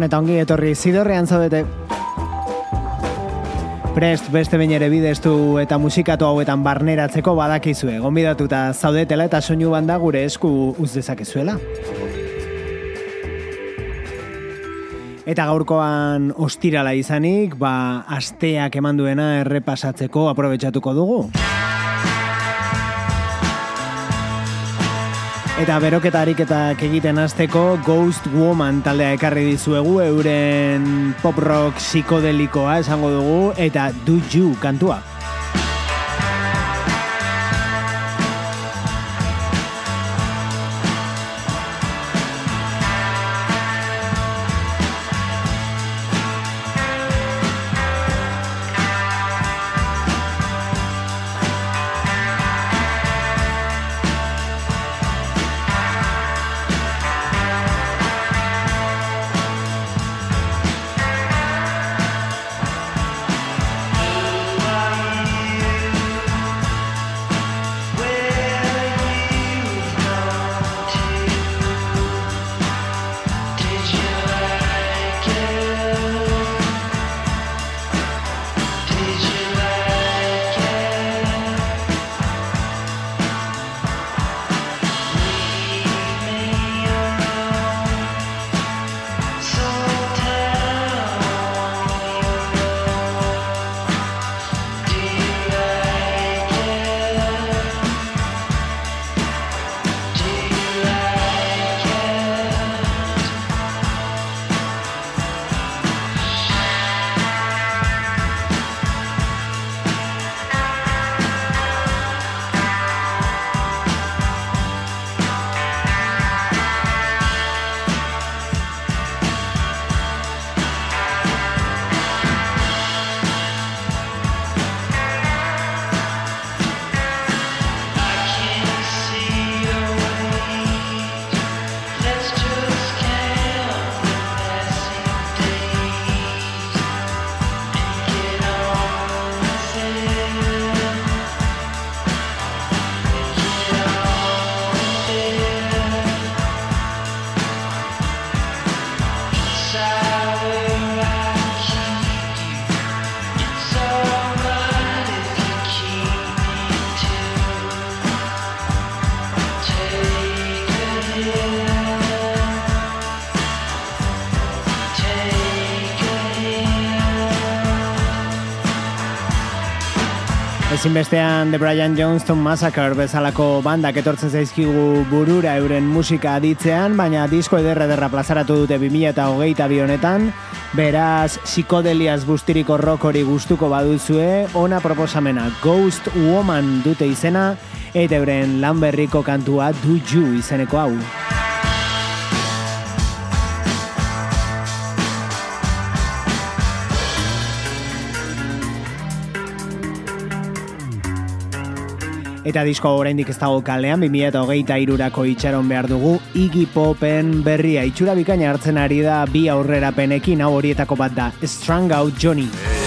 Gabon eta ongi etorri zidorrean zaudete. Prest beste bain ere bideztu eta musikatu hauetan barneratzeko badakizue. Gonbidatuta zaudetela eta soinu banda gure esku uz dezakezuela. Eta gaurkoan ostirala izanik, ba, asteak eman duena errepasatzeko aprobetsatuko dugu. Eta beroketa ariketak egiten hasteko Ghost Woman taldea ekarri dizuegu euren pop rock psikodelikoa esango dugu eta Do You kantua. Ezinbestean The Brian Johnston Massacre bezalako bandak etortzen zaizkigu burura euren musika aditzean, baina disko ederra ederra plazaratu dute 2000 eta hogeita bionetan, beraz, psikodeliaz bustiriko rokori gustuko baduzue, ona proposamena Ghost Woman dute izena, eta euren lanberriko kantua Do You izeneko hau. Eta disko oraindik ez dago kalean, 2008 irurako itxaron behar dugu, Iggy Popen berria. Itxura bikaina hartzen ari da bi aurrera penekin hau horietako bat da, Strung Out Johnny.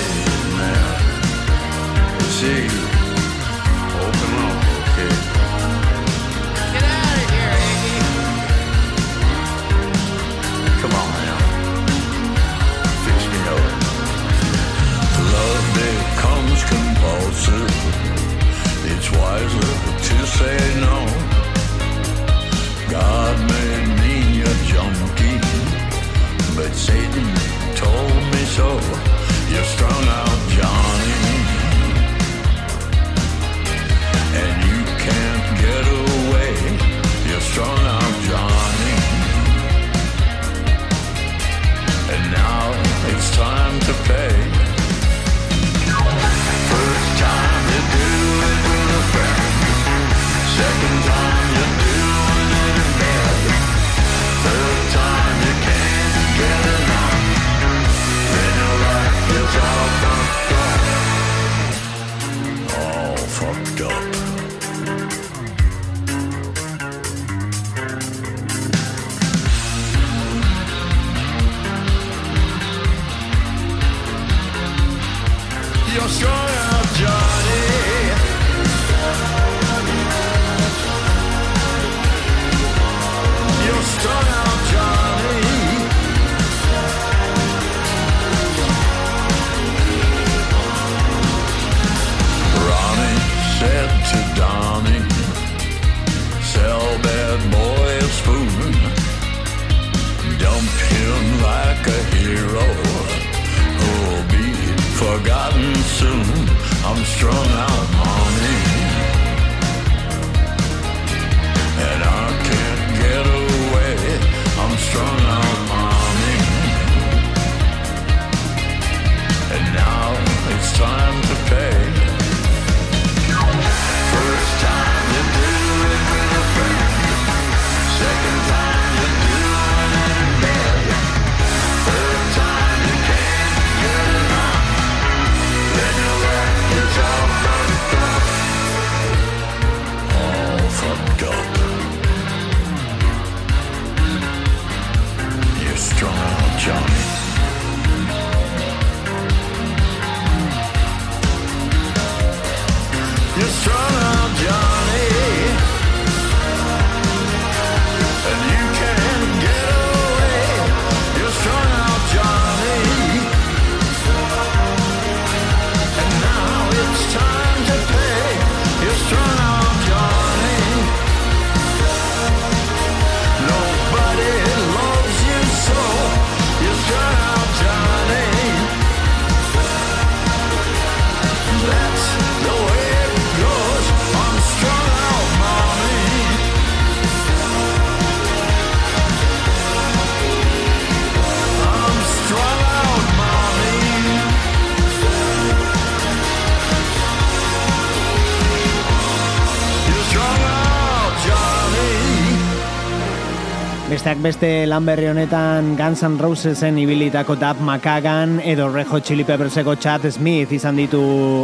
Beste lan berri honetan Guns N' Rosesen ibilitako Dab Makagan edo Rejo Chili Pepperseko Chad Smith izan ditu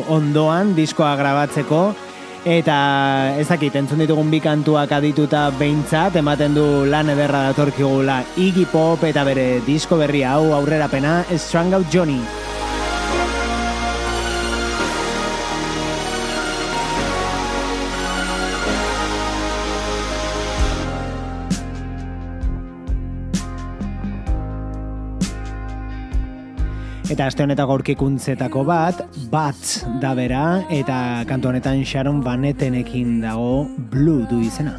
ondoan diskoa grabatzeko eta ez dakit entzun ditugun bi kantuak adituta behintzat ematen du lan ederra datorkigula Iggy Pop eta bere disko berri hau aurrerapena Strang Out Johnny. Eta aste honetako aurkikuntzetako bat, bat da bera, eta kantu honetan Sharon Vanetenekin dago Blue du izena.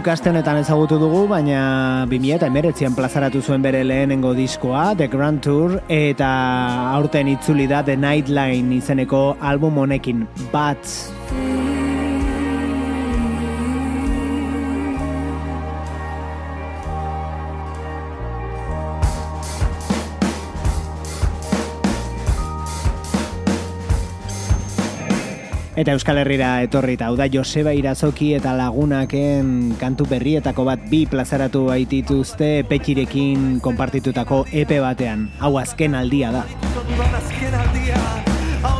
Guk aste honetan ezagutu dugu, baina 2000 eta emeretzian plazaratu zuen bere lehenengo diskoa, The Grand Tour, eta aurten itzuli da The Nightline izeneko album honekin, Bats. Eta Euskal Herrira etorri eta da Joseba Irazoki eta lagunaken kantu berrietako bat bi plazaratu baitituzte petxirekin konpartitutako epe batean. Hau azken aldia da. Hau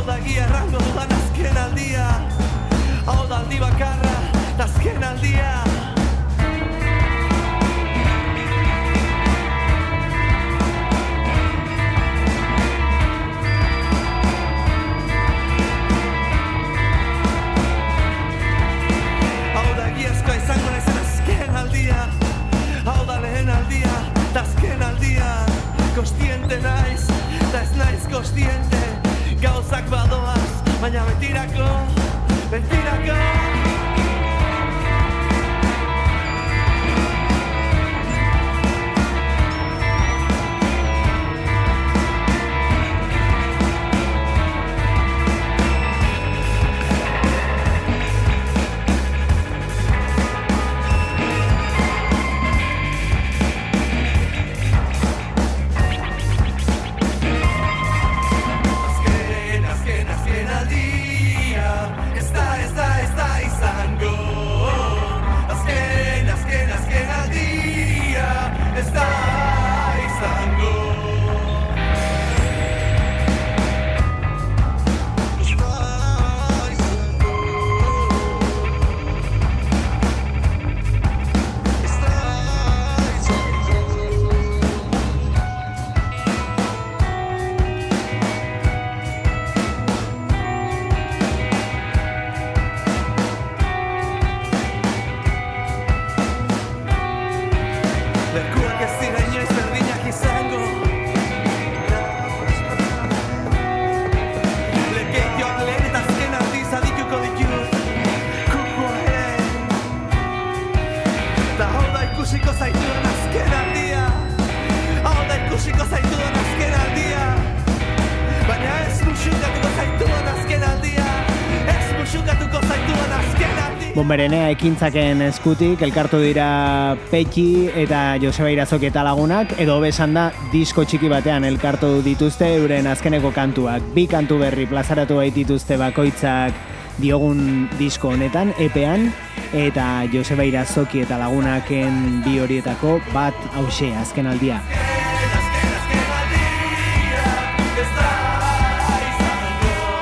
Bomberenea ekintzaken eskutik, elkartu dira Peki eta Joseba Irazok eta lagunak, edo besan da disko txiki batean elkartu dituzte euren azkeneko kantuak. Bi kantu berri plazaratu baitituzte bakoitzak diogun disko honetan, epean, eta Joseba Irazoki eta lagunaken bi horietako bat hause azken aldia.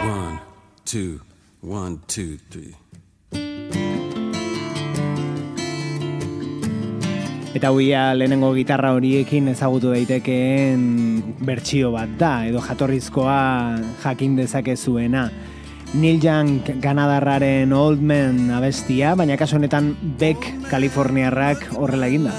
One, two, one, two, three. Eta huia lehenengo gitarra horiekin ezagutu daitekeen bertsio bat da, edo jatorrizkoa jakin dezake zuena. Neil Young Kanadarraren Old Man abestia, baina kaso honetan Beck Kaliforniarrak horrela eginda.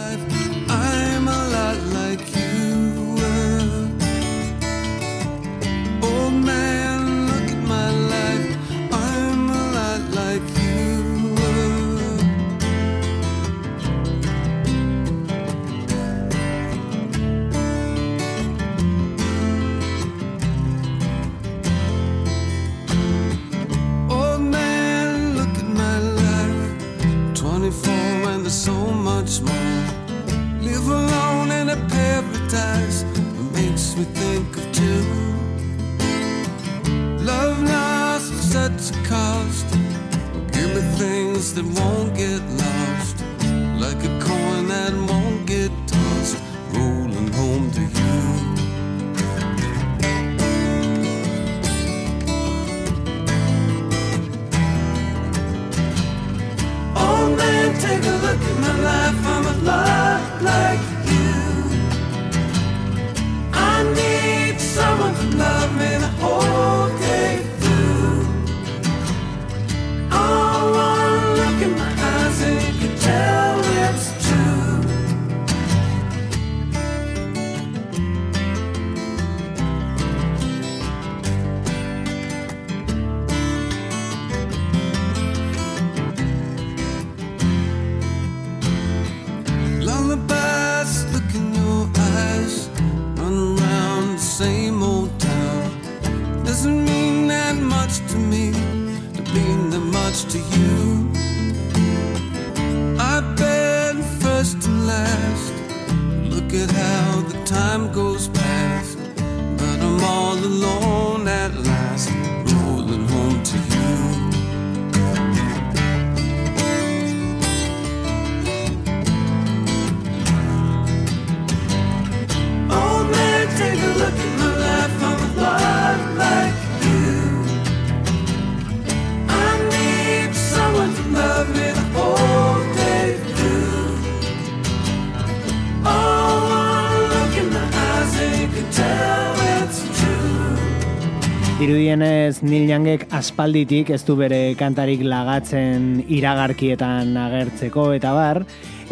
Irudienez Neil Youngek aspalditik ez du bere kantarik lagatzen iragarkietan agertzeko eta bar,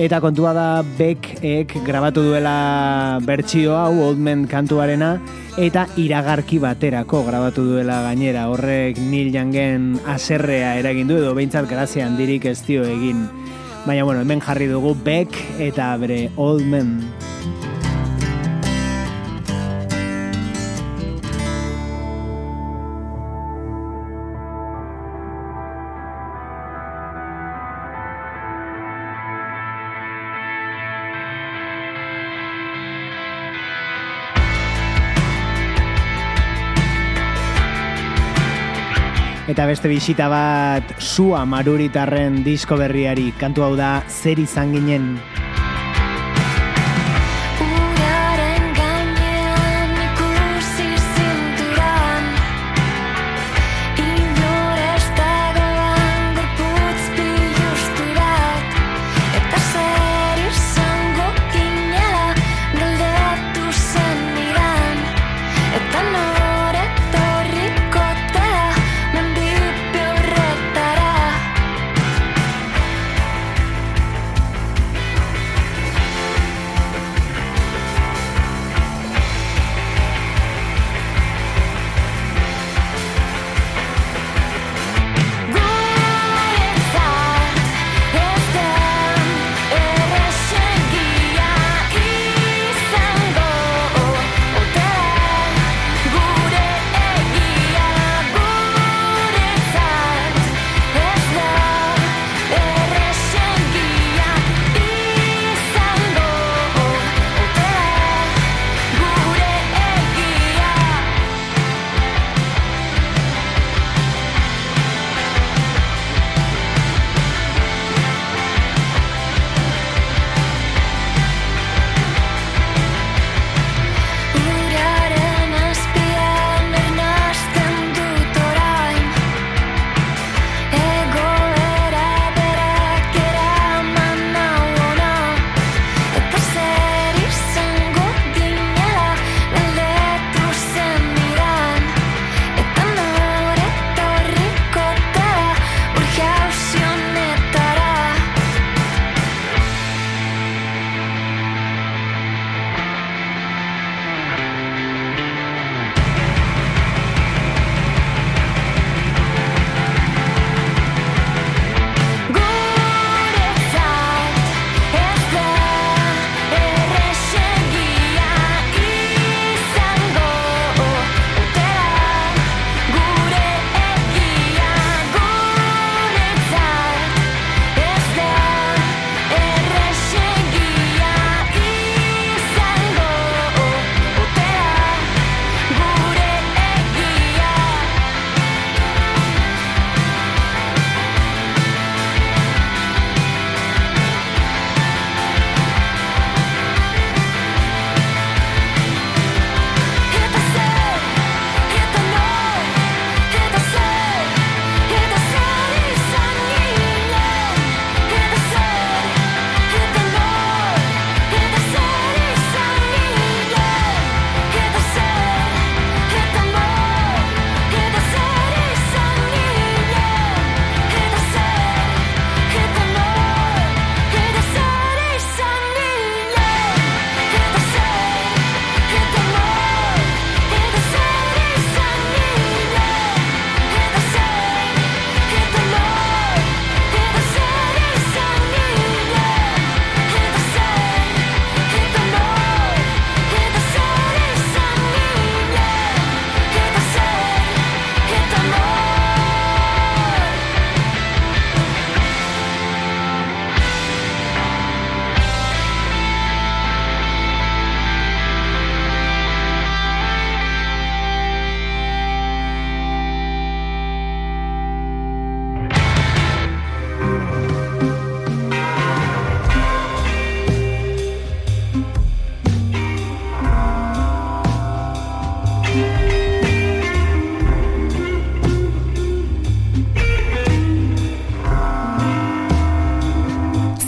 eta kontua da Beckek grabatu duela bertsio hau Old Man kantuarena eta iragarki baterako grabatu duela gainera horrek Neil Youngen aserrea eragin du edo behintzat grazia handirik ez dio egin. Baina bueno, hemen jarri dugu Beck eta bere Old Man. Eta beste bisita bat sua maruritarren disko berriari kantu hau da zer izan ginen.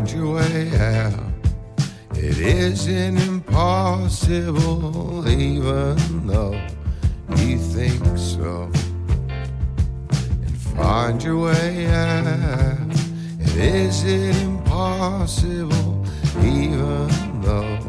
Find your way out. It isn't impossible, even though you think so. And find your way out. It isn't impossible, even though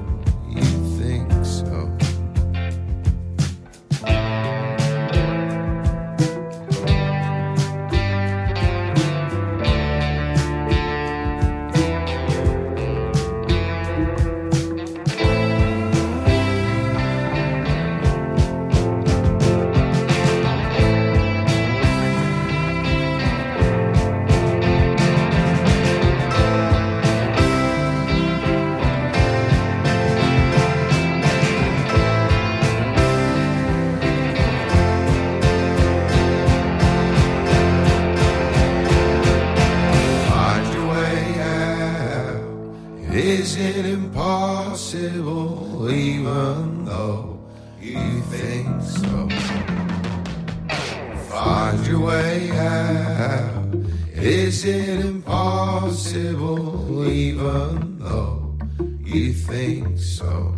way out. It isn't impossible, even though you think so.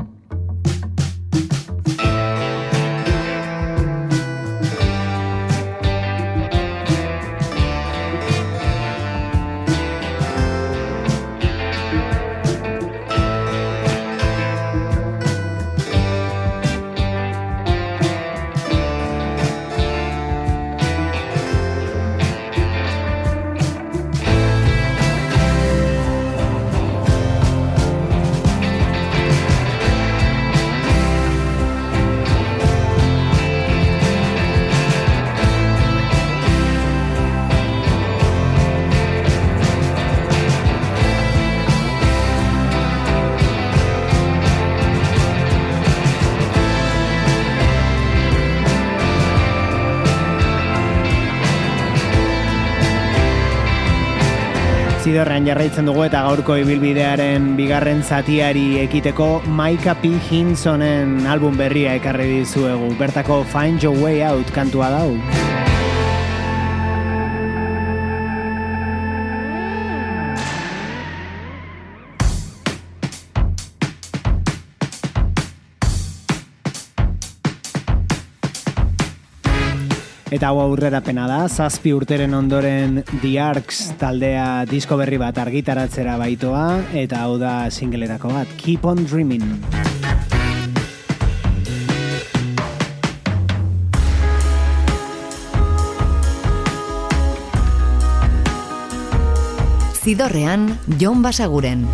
Zidorrean jarraitzen dugu eta gaurko ibilbidearen bigarren zatiari ekiteko Maika P. Hinsonen album berria ekarri dizuegu. Bertako Find Your Way Out kantua dau. Eta hau aurrerapena da, zazpi urteren ondoren The Arcs taldea disko berri bat argitaratzera baitoa, eta hau da singlerako bat, Keep on Dreaming. Zidorrean, Jon Basaguren.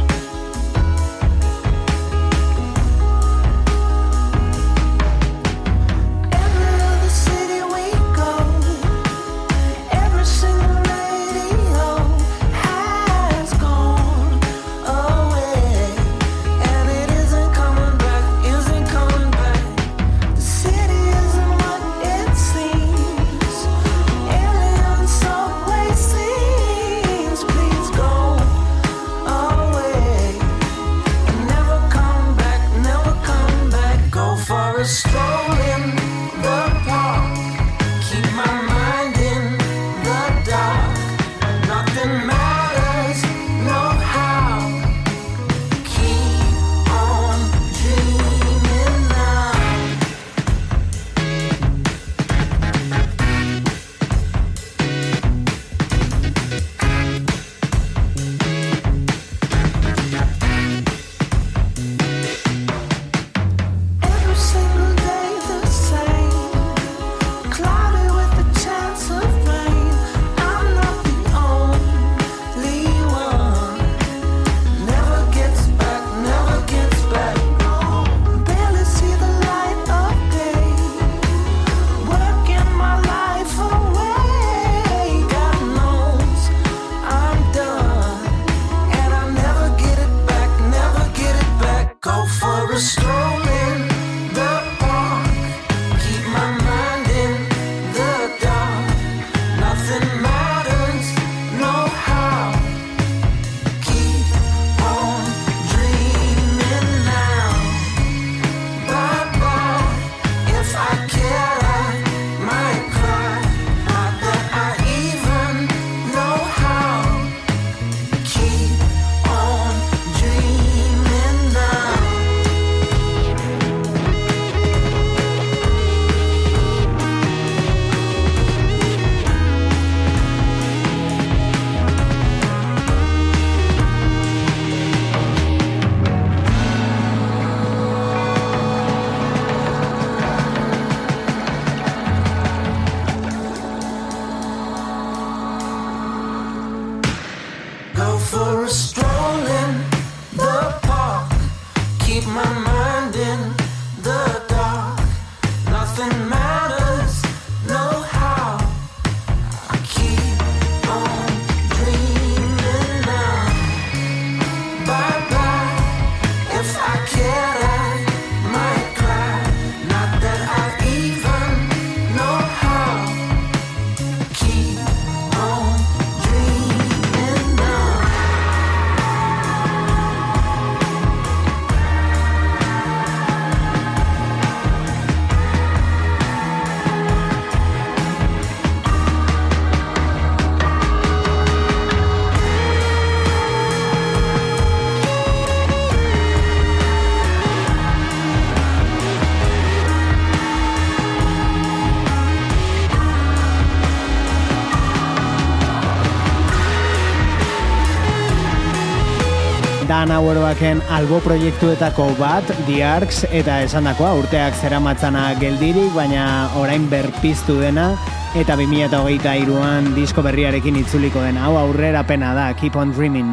Dan Aueroaken albo proiektuetako bat, The Arcs, eta esandakoa urteak zeramatzana geldirik, baina orain berpiztu dena, eta 2008an disko berriarekin itzuliko dena. Hau aurrera pena da, Keep on Dreaming.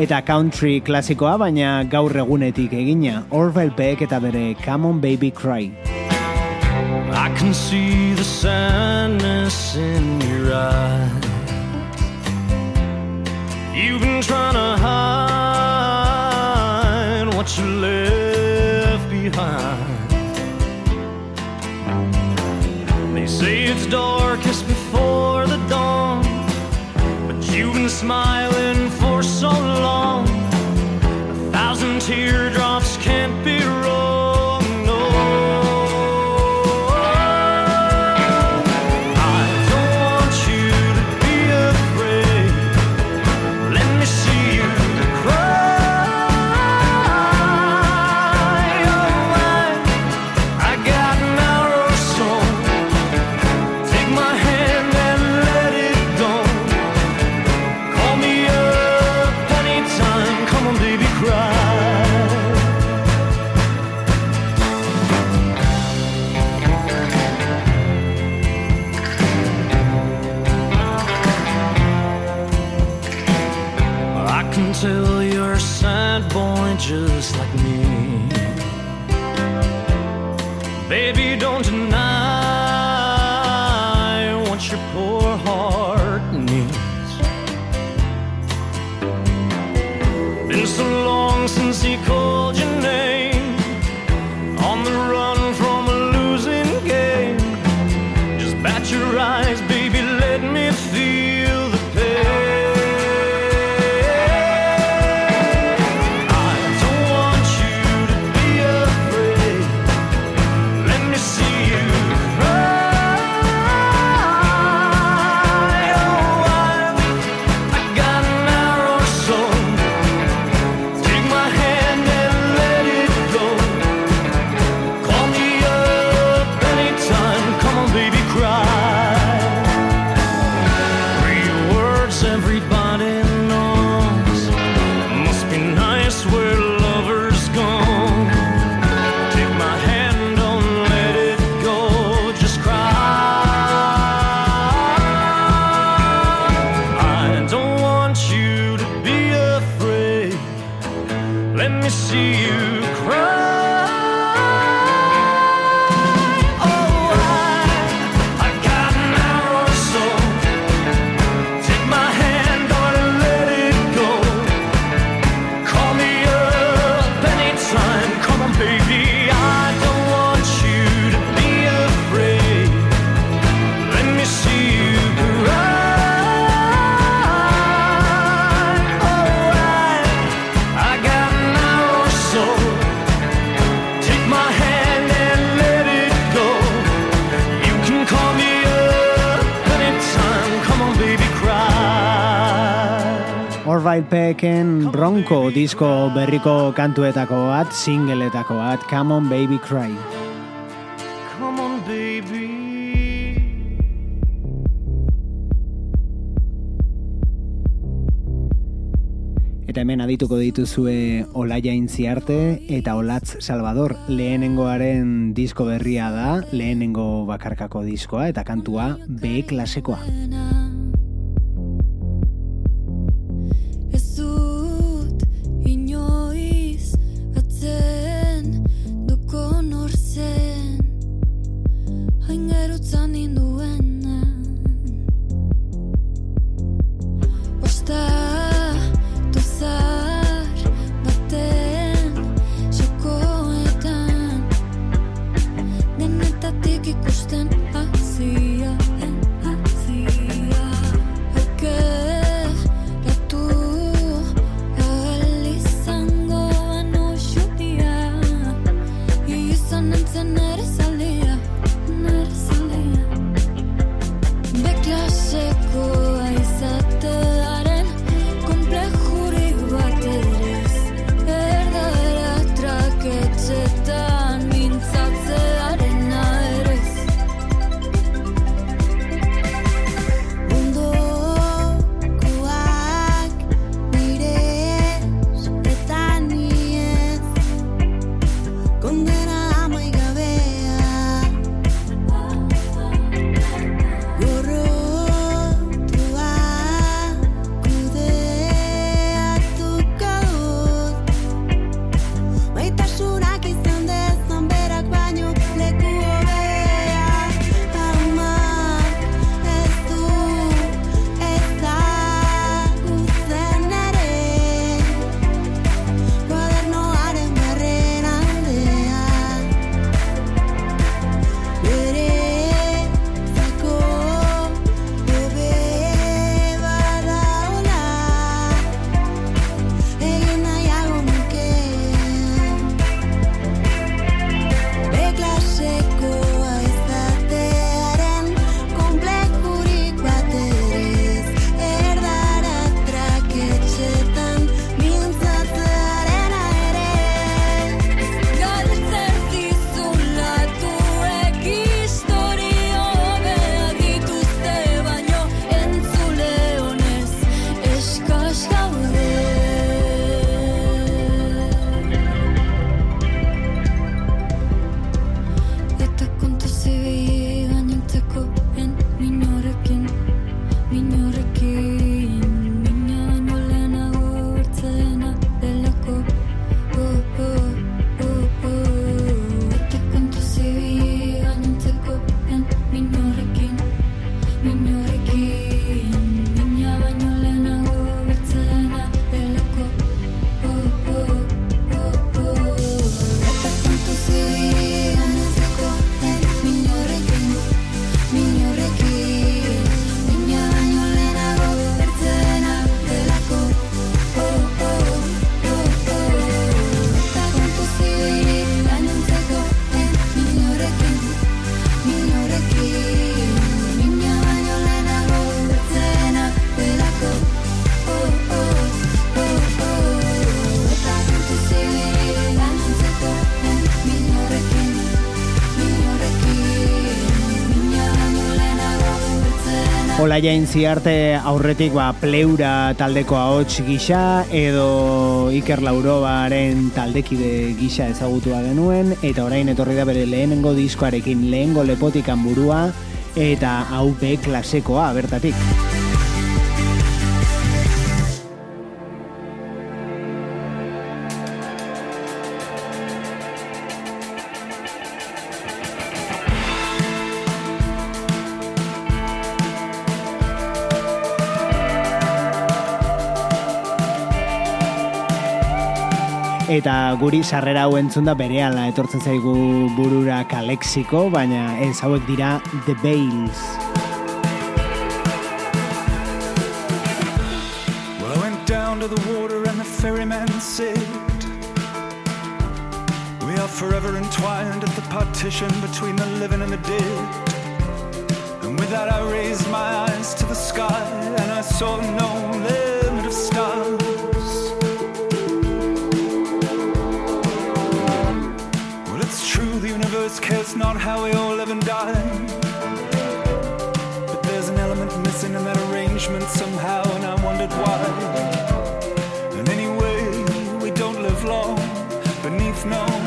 Eta country klasikoa, baina gaur egunetik egina, Orville Peck eta bere Come on Baby Cry. I can see the sadness in your eyes. You've been trying to hide what you left behind. They say it's darkest before the dawn, but you've been smiling for so long. A thousand teardrops can't be wrong. Bronco disko berriko kantuetako bat, singleetako bat, Come on Baby Cry. Come on, baby. Eta hemen adituko dituzue Olaia Intziarte eta Olatz Salvador lehenengoaren disko berria da, lehenengo bakarkako diskoa eta kantua B klasekoa. Bertzena Olaia Intziarte aurretik ba, pleura taldeko ahots gisa edo Iker Laurobaren taldekide gisa ezagutua genuen eta orain etorri da bere lehenengo diskoarekin lehengo lepotikan burua eta hau B klasekoa bertatik. Eta guri sarrera hau entzun da berehala etortzen zaigu burura kalexiko, baina ez hauek dira The Bales. Well, I went down to the water and the ferryman said, We are forever entwined at the partition between the living and the dead. And with that, I raised my eyes to the sky and I saw no limit about how we all live and die. But there's an element missing in that arrangement somehow, and I wondered why. And anyway, we don't live long beneath no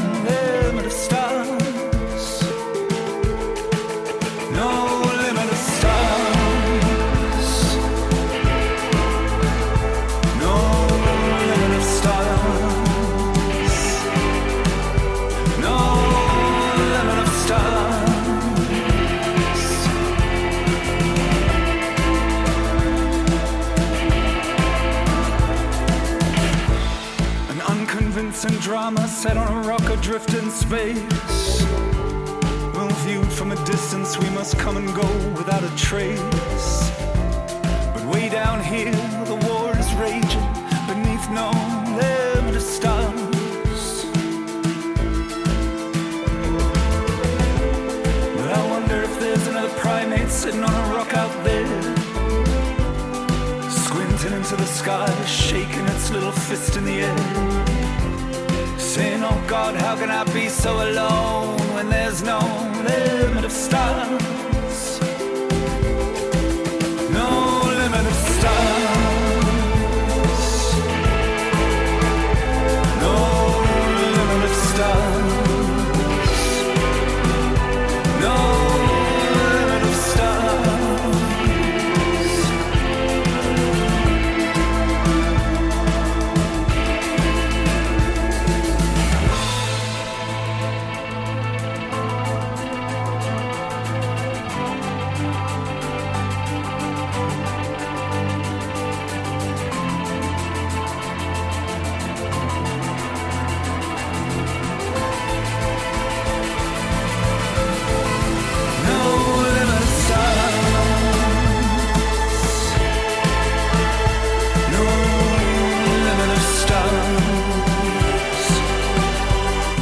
drama set on a rock adrift in space. Well viewed from a distance, we must come and go without a trace. But way down here, the war is raging beneath no limit of stars. But I wonder if there's another primate sitting on a rock out there. Squinting into the sky, shaking its little fist in the air. Oh God, how can I be so alone when there's no limit of stars? No limit of stars.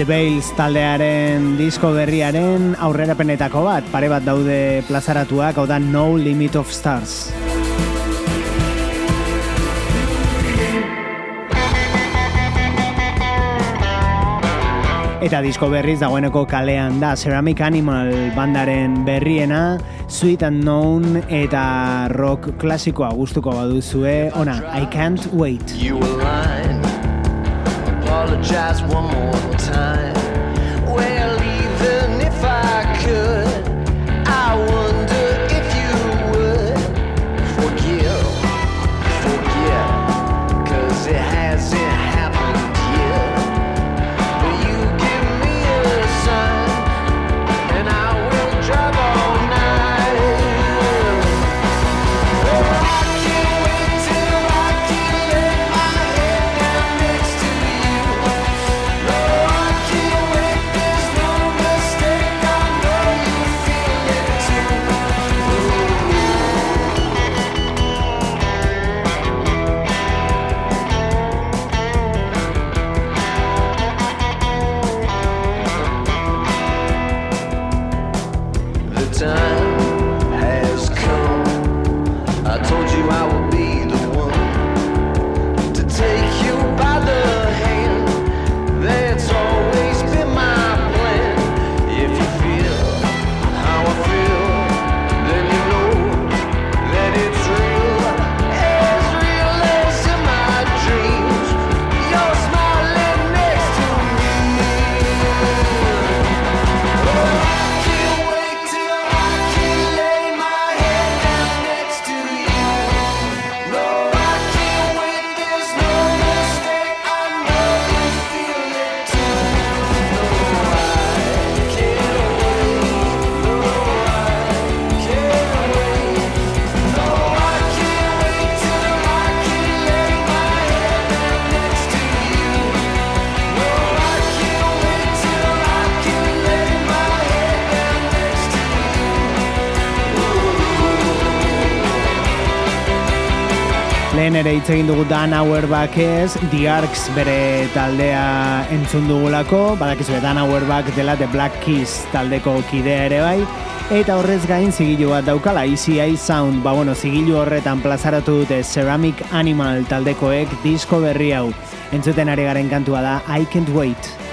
The Bales taldearen disko berriaren aurrerapenetako bat, pare bat daude plazaratuak, hau da No Limit of Stars. Eta disko berriz dagoeneko kalean da Ceramic Animal bandaren berriena, Sweet Unknown eta rock klasikoa gustuko baduzue, ona, I Can't Wait. You lying. Apologize one more time. Lehen ere hitz egin dugu Dan Auerbach ez, The Arcs bere taldea entzun dugulako, badakizu Dan Auerbach dela The Black Keys taldeko kidea ere bai, eta horrez gain zigilu bat daukala, ECI Sound, ba bueno, zigilu horretan plazaratu dute Ceramic Animal taldekoek disko berri hau. Entzuten ari garen kantua da I Can't Wait.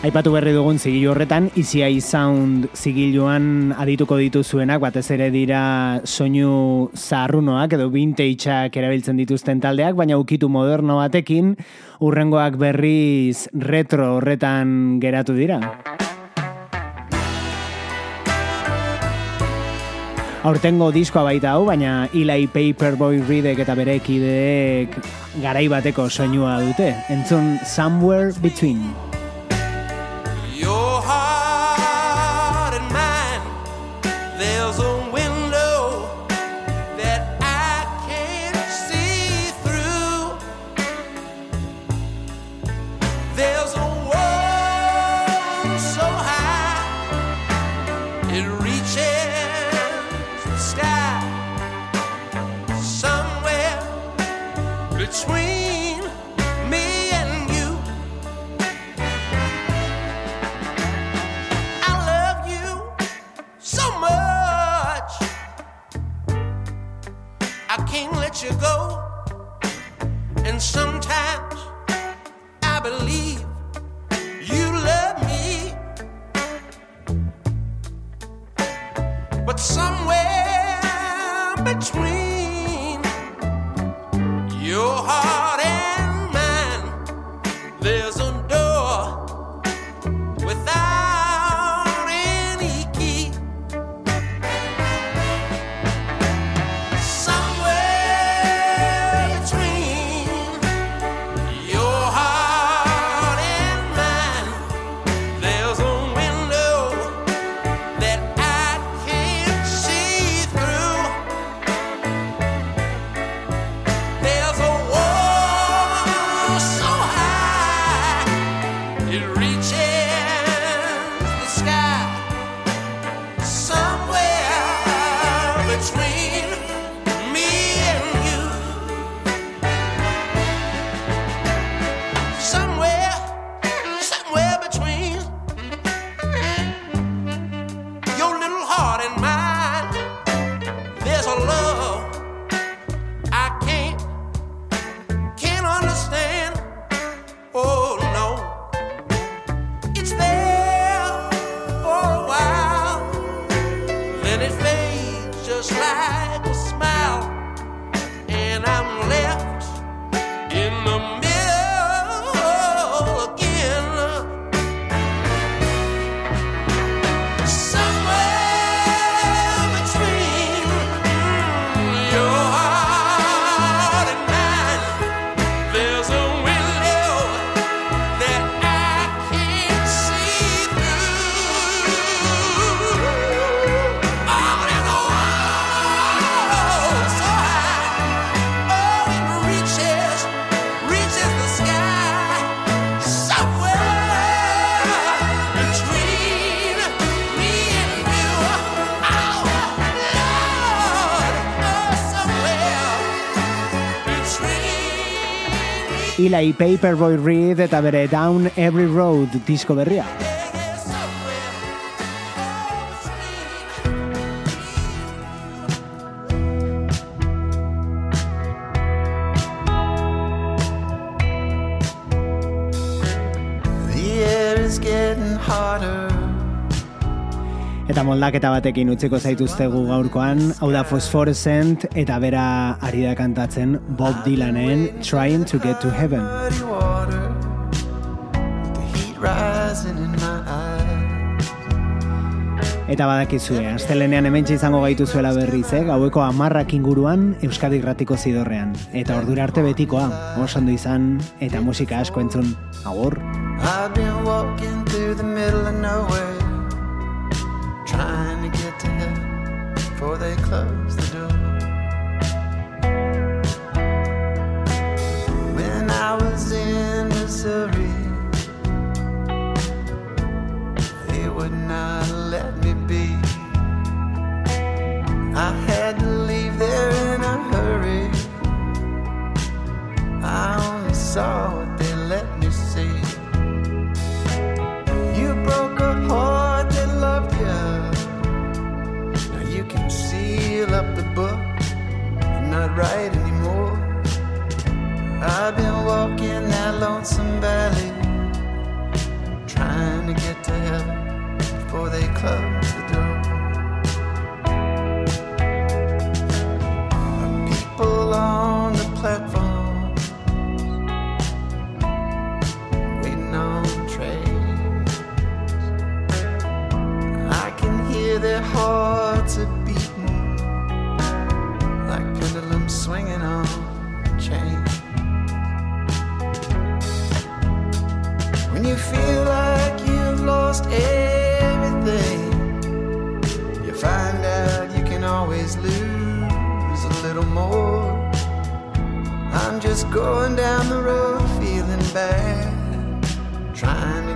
Aipatu berri dugun zigilu horretan, Eye Sound zigiluan adituko dituzuenak, batez ere dira soinu zaharrunoak edo vintageak erabiltzen dituzten taldeak, baina ukitu moderno batekin, urrengoak berriz retro horretan geratu dira. Aurtengo diskoa baita hau, baina Eli Paperboy Reedek eta bere kideek garai bateko soinua dute. Entzun Somewhere Between. Paperboy Reed eta bere Down Every Road disko berria. Eta moldaketa batekin utziko zaituztegu gaurkoan, hau da Phosphorescent eta bera ari da kantatzen Bob Dylanen Trying to Get to Heaven. Eta badakizue, astelenean hementxe izango gaituzuela berriz, eh? gaueko amarrak inguruan Euskadi Gratiko zidorrean. Eta ordura arte betikoa, oso ondo izan, eta musika asko entzun. Agur! I've been walking through the middle of nowhere, they close the door. When I was in Missouri, they would not let me be. I had to leave there in a hurry. I only saw write anymore. I've been walking that lonesome valley, trying to get to heaven before they close the door. The People on the platform waiting on trains. I can hear their hearts more. I'm just going down the road feeling bad, trying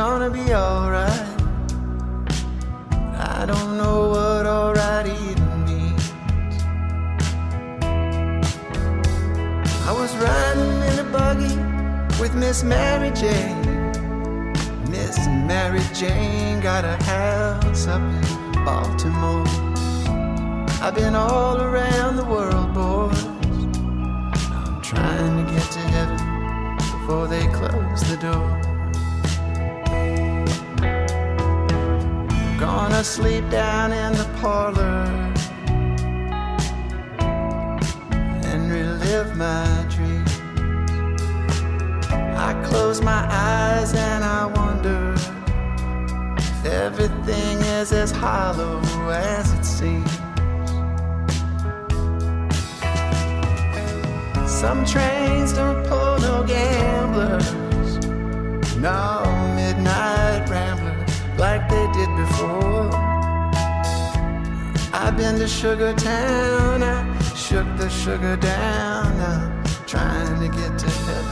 gonna be alright. Relive my dreams. I close my eyes and I wonder if everything is as hollow as it seems. Some trains don't pull no gamblers, no midnight ramblers like they did before. I've been to Sugar Town, I shook the sugar down, I'm trying to get to heaven